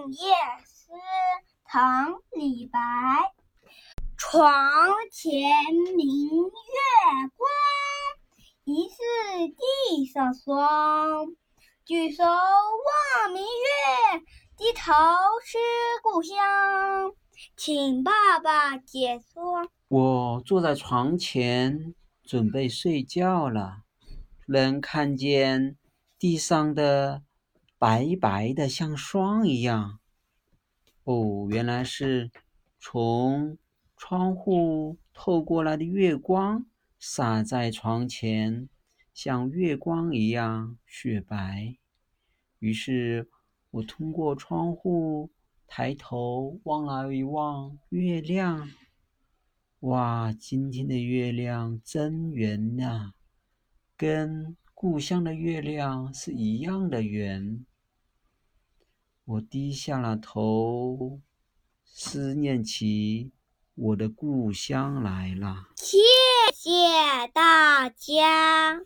静夜思》唐·李白。床前明月光，疑是地上霜。举头望明月，低头思故乡。请爸爸解说。我坐在床前，准备睡觉了，能看见地上的白白的，像霜一样。哦，原来是从窗户透过来的月光洒在床前，像月光一样雪白。于是我通过窗户抬头望了一望月亮。哇，今天的月亮真圆呐，跟故乡的月亮是一样的圆。我低下了头，思念起我的故乡来了。谢谢大家。